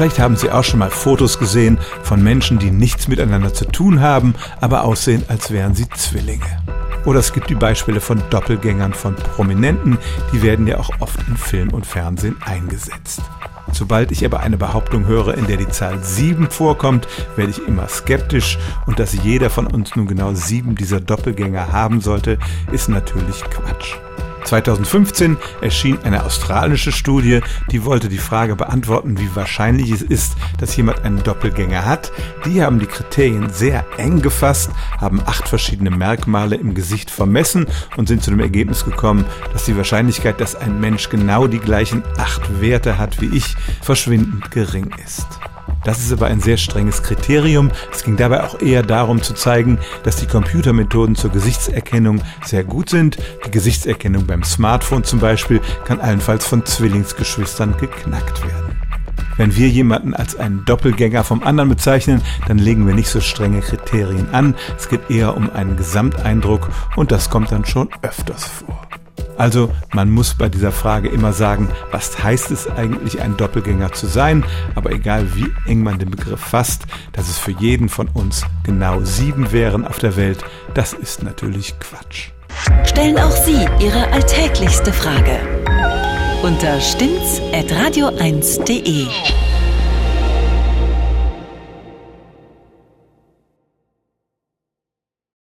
Vielleicht haben Sie auch schon mal Fotos gesehen von Menschen, die nichts miteinander zu tun haben, aber aussehen, als wären sie Zwillinge. Oder es gibt die Beispiele von Doppelgängern von Prominenten, die werden ja auch oft in Film und Fernsehen eingesetzt. Sobald ich aber eine Behauptung höre, in der die Zahl 7 vorkommt, werde ich immer skeptisch und dass jeder von uns nun genau sieben dieser Doppelgänger haben sollte, ist natürlich Quatsch. 2015 erschien eine australische Studie, die wollte die Frage beantworten, wie wahrscheinlich es ist, dass jemand einen Doppelgänger hat. Die haben die Kriterien sehr eng gefasst, haben acht verschiedene Merkmale im Gesicht vermessen und sind zu dem Ergebnis gekommen, dass die Wahrscheinlichkeit, dass ein Mensch genau die gleichen acht Werte hat wie ich, verschwindend gering ist. Das ist aber ein sehr strenges Kriterium. Es ging dabei auch eher darum zu zeigen, dass die Computermethoden zur Gesichtserkennung sehr gut sind. Die Gesichtserkennung beim Smartphone zum Beispiel kann allenfalls von Zwillingsgeschwistern geknackt werden. Wenn wir jemanden als einen Doppelgänger vom anderen bezeichnen, dann legen wir nicht so strenge Kriterien an. Es geht eher um einen Gesamteindruck und das kommt dann schon öfters vor. Also man muss bei dieser Frage immer sagen, was heißt es eigentlich, ein Doppelgänger zu sein? Aber egal wie eng man den Begriff fasst, dass es für jeden von uns genau sieben wären auf der Welt, das ist natürlich Quatsch. Stellen auch Sie Ihre alltäglichste Frage unter stimmtz.radio1.de.